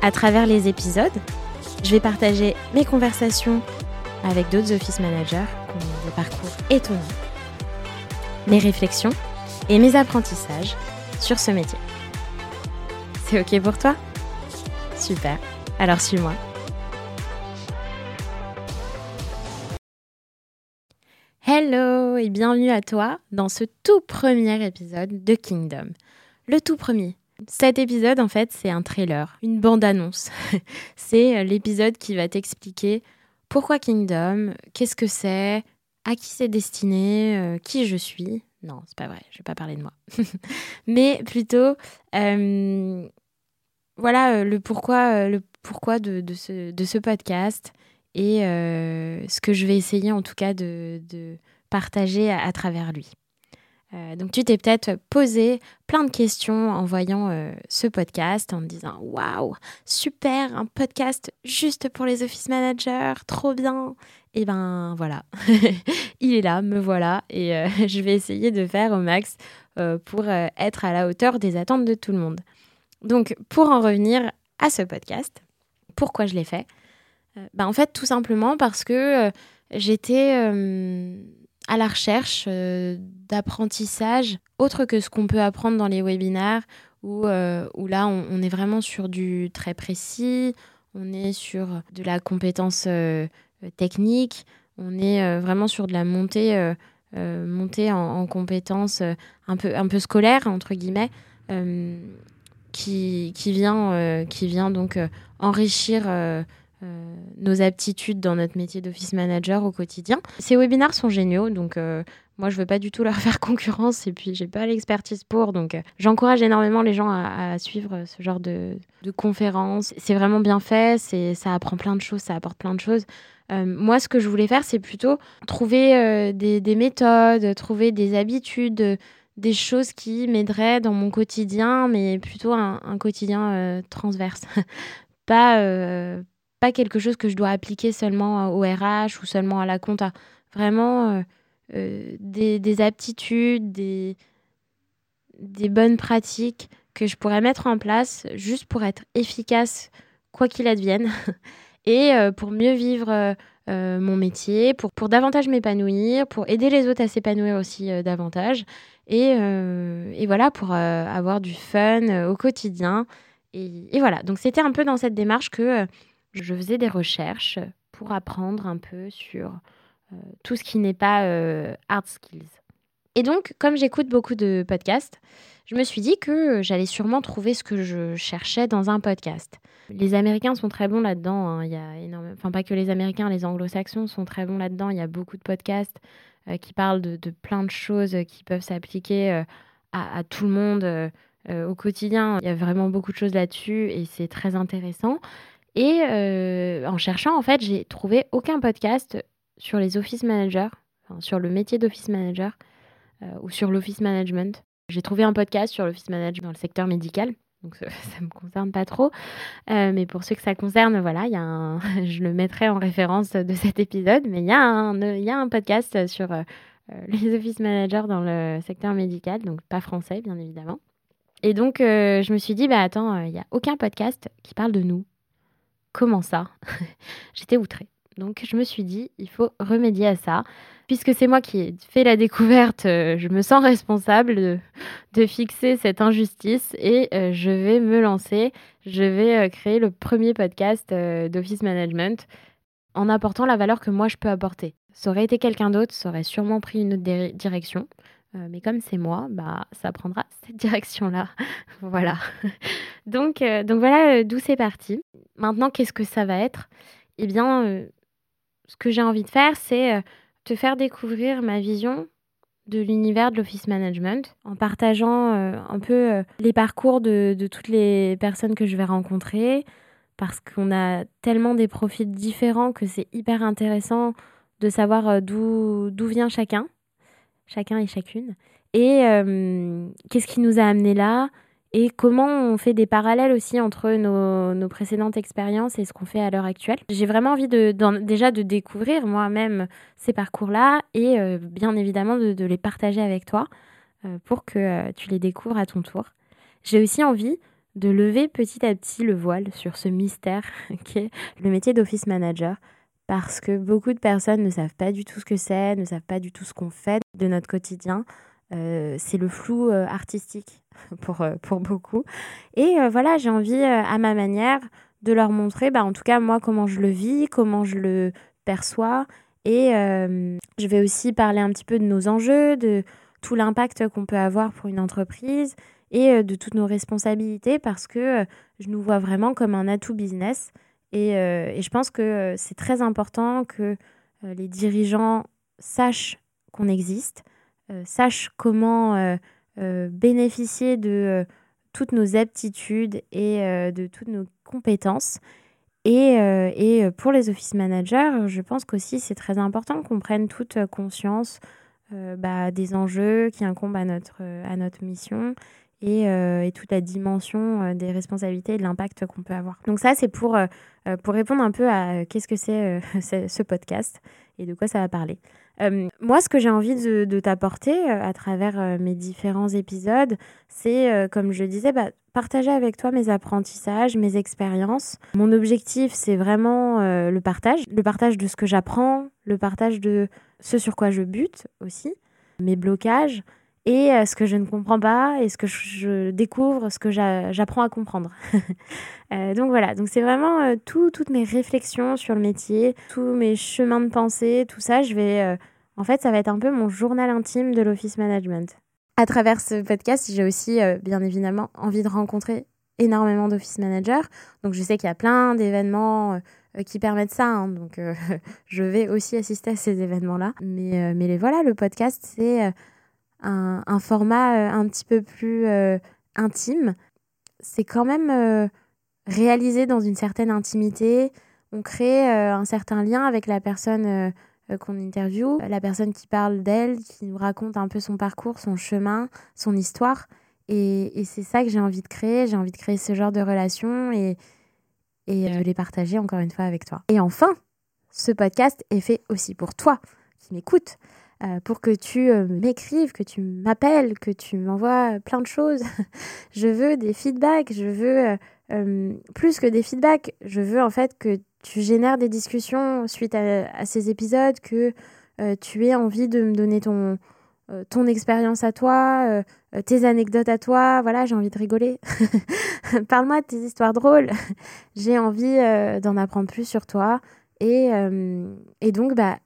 À travers les épisodes, je vais partager mes conversations avec d'autres office managers qui des parcours étonnants, mes réflexions et mes apprentissages sur ce métier. C'est OK pour toi? Super, alors suis-moi. Hello et bienvenue à toi dans ce tout premier épisode de Kingdom. Le tout premier. Cet épisode, en fait, c'est un trailer, une bande-annonce. c'est l'épisode qui va t'expliquer pourquoi Kingdom, qu'est-ce que c'est, à qui c'est destiné, euh, qui je suis. Non, c'est pas vrai, je vais pas parler de moi. Mais plutôt, euh, voilà euh, le pourquoi, le pourquoi de, ce, podcast et ce que je vais essayer en tout cas de, partager à travers lui. Euh, donc tu t'es peut-être posé plein de questions en voyant euh, ce podcast, en te disant waouh, super, un podcast juste pour les office managers, trop bien. Et ben voilà, il est là, me voilà, et euh, je vais essayer de faire au max pour être à la hauteur des attentes de tout le monde. Donc pour en revenir à ce podcast, pourquoi je l'ai fait? Ben, En fait tout simplement parce que j'étais à la recherche euh, d'apprentissage autre que ce qu'on peut apprendre dans les webinaires où, euh, où là on, est vraiment sur du très précis, on est sur de la compétence euh, technique, on est vraiment sur de la montée, montée en, en compétences un, peu, un peu scolaire entre guillemets. qui, qui, vient, qui vient donc enrichir nos aptitudes dans notre métier d'office manager au quotidien. Ces webinaires sont géniaux, donc euh, moi je veux pas du tout leur faire concurrence et puis j'ai pas l'expertise pour, donc euh, j'encourage énormément les gens à, suivre ce genre de, conférences. C'est vraiment bien fait, c'est ça apprend plein de choses, ça apporte plein de choses. moi, ce que je voulais faire, c'est plutôt trouver des, des, méthodes, trouver des habitudes, des choses qui m'aideraient dans mon quotidien, mais plutôt un, un quotidien transverse. pas, pas quelque chose que je dois appliquer seulement au RH ou seulement à la compta. Vraiment euh, euh, des, aptitudes, des, bonnes pratiques que je pourrais mettre en place juste pour être efficace quoi qu'il advienne et euh, pour mieux vivre mon métier, pour, pour davantage m'épanouir, pour aider les autres à s'épanouir aussi davantage et, et, voilà, pour avoir du fun au quotidien. Et, et, voilà, donc c'était un peu dans cette démarche que je faisais des recherches pour apprendre un peu sur euh, tout ce qui n'est pas euh, hard skills. Et donc, comme j'écoute beaucoup de podcasts, je me suis dit que j'allais sûrement trouver ce que je cherchais dans un podcast. Les Américains sont très bons là-dedans. Hein. Il y a. Enfin, pas que les Américains, les Anglo-Saxons sont très bons là-dedans. Il y a beaucoup de podcasts euh, qui parlent de, plein de choses qui peuvent s'appliquer à, tout le monde au quotidien. Il y a vraiment beaucoup de choses là-dessus et c'est très intéressant. Et euh, en cherchant, en fait, j'ai trouvé aucun podcast sur les office managers, sur le métier d'office manager euh, ou sur l'office management. J'ai trouvé un podcast sur l'office management dans le secteur médical. Donc ça ne me concerne pas trop. Euh, mais pour ceux que ça concerne, voilà, y a un... je le mettrai en référence de cet épisode. Mais il y, a un, y a un podcast sur les office managers dans le secteur médical, donc pas français, bien évidemment. Et donc, je me suis dit, bah attends, il n'y a aucun podcast qui parle de nous. Comment ça J'étais outrée. Donc je me suis dit, il faut remédier à ça. Puisque c'est moi qui ai fait la découverte, euh, je me sens responsable de, fixer cette injustice et euh, je vais me lancer. Je vais euh, créer le premier podcast d'Office Management en apportant la valeur que moi je peux apporter. Ça aurait été quelqu'un d'autre, ça aurait sûrement pris une autre direction. Euh, mais comme c'est moi, bah, ça prendra cette direction-là. voilà. donc, euh, donc voilà euh, d'où c'est parti. Maintenant, qu'est-ce que ça va être? Eh bien, ce que j'ai envie de faire, c'est te faire découvrir ma vision de l'univers de l'office management en partageant un peu les parcours de, de, toutes les personnes que je vais rencontrer, parce qu'on a tellement des profils différents que c'est hyper intéressant de savoir d'où vient chacun, chacun et chacune, et qu'est-ce qui nous a amené là, et comment on fait des parallèles aussi entre nos, précédentes expériences et ce qu'on fait à l'heure actuelle? J'ai vraiment envie de, déjà de découvrir moi-même ces parcours-là et euh, bien évidemment de, les partager avec toi euh, pour que euh, tu les découvres à ton tour. J'ai aussi envie de lever petit à petit le voile sur ce mystère qui est le métier d'office manager parce que beaucoup de personnes ne savent pas du tout ce que c'est, ne savent pas du tout ce qu'on fait de notre quotidien. c'est le flou artistique pour, euh, pour beaucoup. Et euh, voilà, j'ai envie, euh, à ma manière, de leur montrer, bah, en tout cas, moi, comment je le vis, comment je le perçois. Et je vais aussi parler un petit peu de nos enjeux, de tout l'impact qu'on peut avoir pour une entreprise et de toutes nos responsabilités parce que je nous vois vraiment comme un atout business. Et, et je pense que c'est très important que les dirigeants sachent qu'on existe, sachent comment euh, bénéficier de euh, toutes nos aptitudes et euh, de toutes nos compétences. Et, et, pour les office managers, je pense qu'aussi c'est très important qu'on prenne toute conscience bah, des enjeux qui incombent à notre, à notre mission et, et, toute la dimension des responsabilités et de l'impact qu'on peut avoir. Donc ça, c'est pour, pour répondre un peu à qu'est-ce que c'est ce podcast et de quoi ça va parler. Euh, moi, ce que j'ai envie de, t'apporter euh, à travers euh, mes différents épisodes, c'est, comme je le disais, bah, partager avec toi mes apprentissages, mes expériences. Mon objectif, c'est vraiment le partage, le partage de ce que j'apprends, le partage de ce sur quoi je bute aussi, mes blocages et ce que je ne comprends pas et ce que je découvre, ce que j'apprends à comprendre. donc voilà, donc c'est vraiment toutes mes réflexions sur le métier, tous mes chemins de pensée, tout ça, je vais en fait, ça va être un peu mon journal intime de l'office management. À travers ce podcast, j'ai aussi euh, bien évidemment envie de rencontrer énormément d'office managers. Donc je sais qu'il y a plein d'événements euh, qui permettent ça. Hein. donc euh, je vais aussi assister à ces événements-là. Mais, mais voilà, le podcast, c'est un, un, format un petit peu plus intime. C'est quand même réalisé dans une certaine intimité. On crée un certain lien avec la personne euh, qu'on interviewe, la personne qui parle d'elle, qui nous raconte un peu son parcours, son chemin, son histoire. Et, c'est ça que j'ai envie de créer. J'ai envie de créer ce genre de relations et, et de les partager encore une fois avec toi. Et enfin, ce podcast est fait aussi pour toi qui m'écoutes. Euh, pour que tu euh, m'écrives, que tu m'appelles, que tu m'envoies plein de choses. je veux des feedbacks, je veux plus que des feedbacks, je veux en fait que tu génères des discussions suite à, ces épisodes, que euh, tu aies envie de me donner ton, euh, ton expérience à toi, euh, tes anecdotes à toi. Voilà, j'ai envie de rigoler. Parle-moi de tes histoires drôles. j'ai envie d'en apprendre plus sur toi. Et, et donc, bah,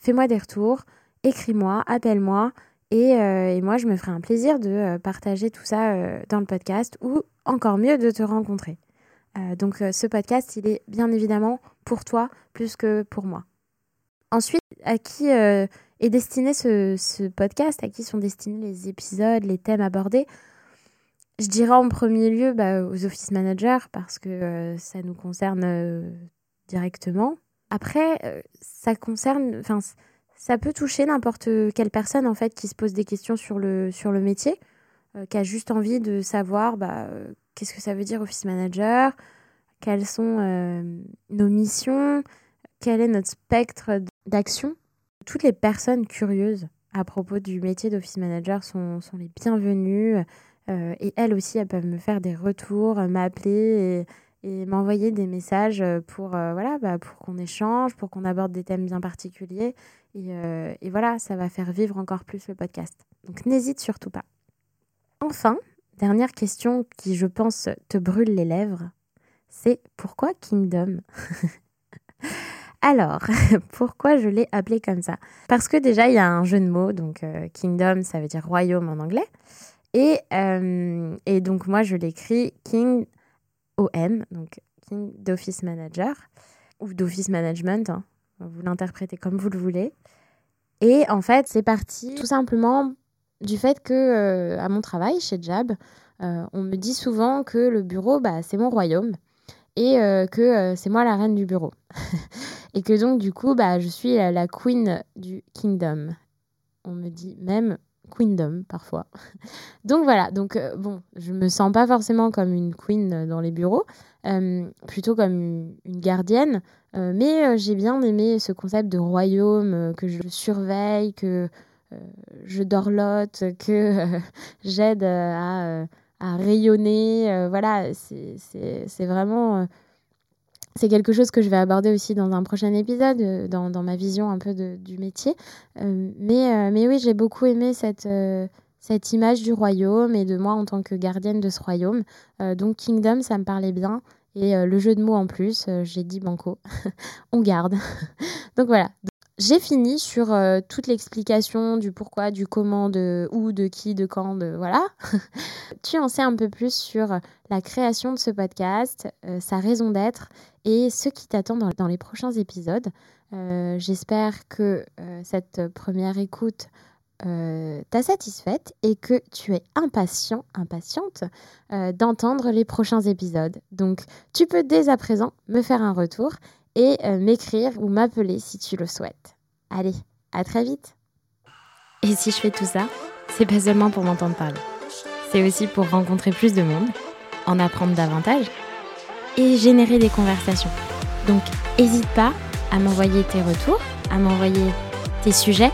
fais-moi des retours, écris-moi, appelle-moi. Et, et, moi, je me ferai un plaisir de partager tout ça dans le podcast ou encore mieux de te rencontrer. Euh, donc euh, ce podcast, il est bien évidemment pour toi plus que pour moi. Ensuite, à qui euh, est destiné ce, podcast À qui sont destinés les épisodes, les thèmes abordés? Je dirais en premier lieu bah, aux office managers parce que ça nous concerne directement. Après, ça concerne, enfin, ça peut toucher n'importe quelle personne en fait qui se pose des questions sur le, sur le métier, qui a juste envie de savoir bah, qu'est-ce que ça veut dire office manager, quelles sont euh, nos missions, quel est notre spectre d'action. Toutes les personnes curieuses à propos du métier d'office manager sont, sont, les bienvenues euh, et elles aussi, elles peuvent me faire des retours, m'appeler et m'envoyer des messages pour, euh, voilà, bah, pour qu'on échange, pour qu'on aborde des thèmes bien particuliers. Et, et voilà, ça va faire vivre encore plus le podcast. Donc n'hésite surtout pas. Enfin, Dernière question qui, je pense, te brûle les lèvres, c'est pourquoi Kingdom? Alors, pourquoi je l'ai appelé comme ça? Parce que déjà, il y a un jeu de mots, donc euh, Kingdom, ça veut dire royaume en anglais. Et, euh, et donc, moi, je l'écris King OM, donc King d'Office Manager, ou d'Office Management, hein. vous l'interprétez comme vous le voulez. Et en fait, c'est parti tout simplement du fait que euh, à mon travail chez Jab, euh, on me dit souvent que le bureau, bah, c'est mon royaume. et que c'est moi la reine du bureau. et que donc, du coup, bah, je suis la, queen du kingdom. On me dit même queendom parfois. donc voilà, donc bon, je me sens pas forcément comme une queen dans les bureaux, plutôt comme une gardienne, mais j'ai bien aimé ce concept de royaume que je surveille, que je dorlote, que j'aide à, à, rayonner. voilà, c'est vraiment c'est quelque chose que je vais aborder aussi dans un prochain épisode, euh, dans, dans ma vision un peu de, du métier. Euh, mais, euh, mais oui, j'ai beaucoup aimé cette, cette image du royaume et de moi en tant que gardienne de ce royaume. donc Kingdom, ça me parlait bien. Et le jeu de mots en plus, j'ai dit banco. On garde. donc voilà. J'ai fini sur toute l'explication du pourquoi, du comment, de où, de qui, de quand, de voilà. tu en sais un peu plus sur la création de ce podcast, sa raison d'être et ce qui t'attend dans, les prochains épisodes. Euh, j'espère que euh, cette première écoute euh, t'a satisfaite et que tu es impatient, impatiente d'entendre les prochains épisodes. Donc, tu peux dès à présent me faire un retour et m'écrire ou m'appeler si tu le souhaites. Allez, à très vite. Et si je fais tout ça, c'est pas seulement pour m'entendre parler. C'est aussi pour rencontrer plus de monde, en apprendre davantage et générer des conversations. Donc, n'hésite pas à m'envoyer tes retours, à m'envoyer tes sujets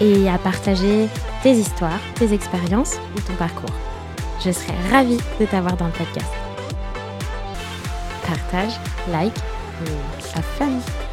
et à partager tes histoires, tes expériences ou ton parcours. Je serai ravie de t'avoir dans le podcast. Partage, like have fun!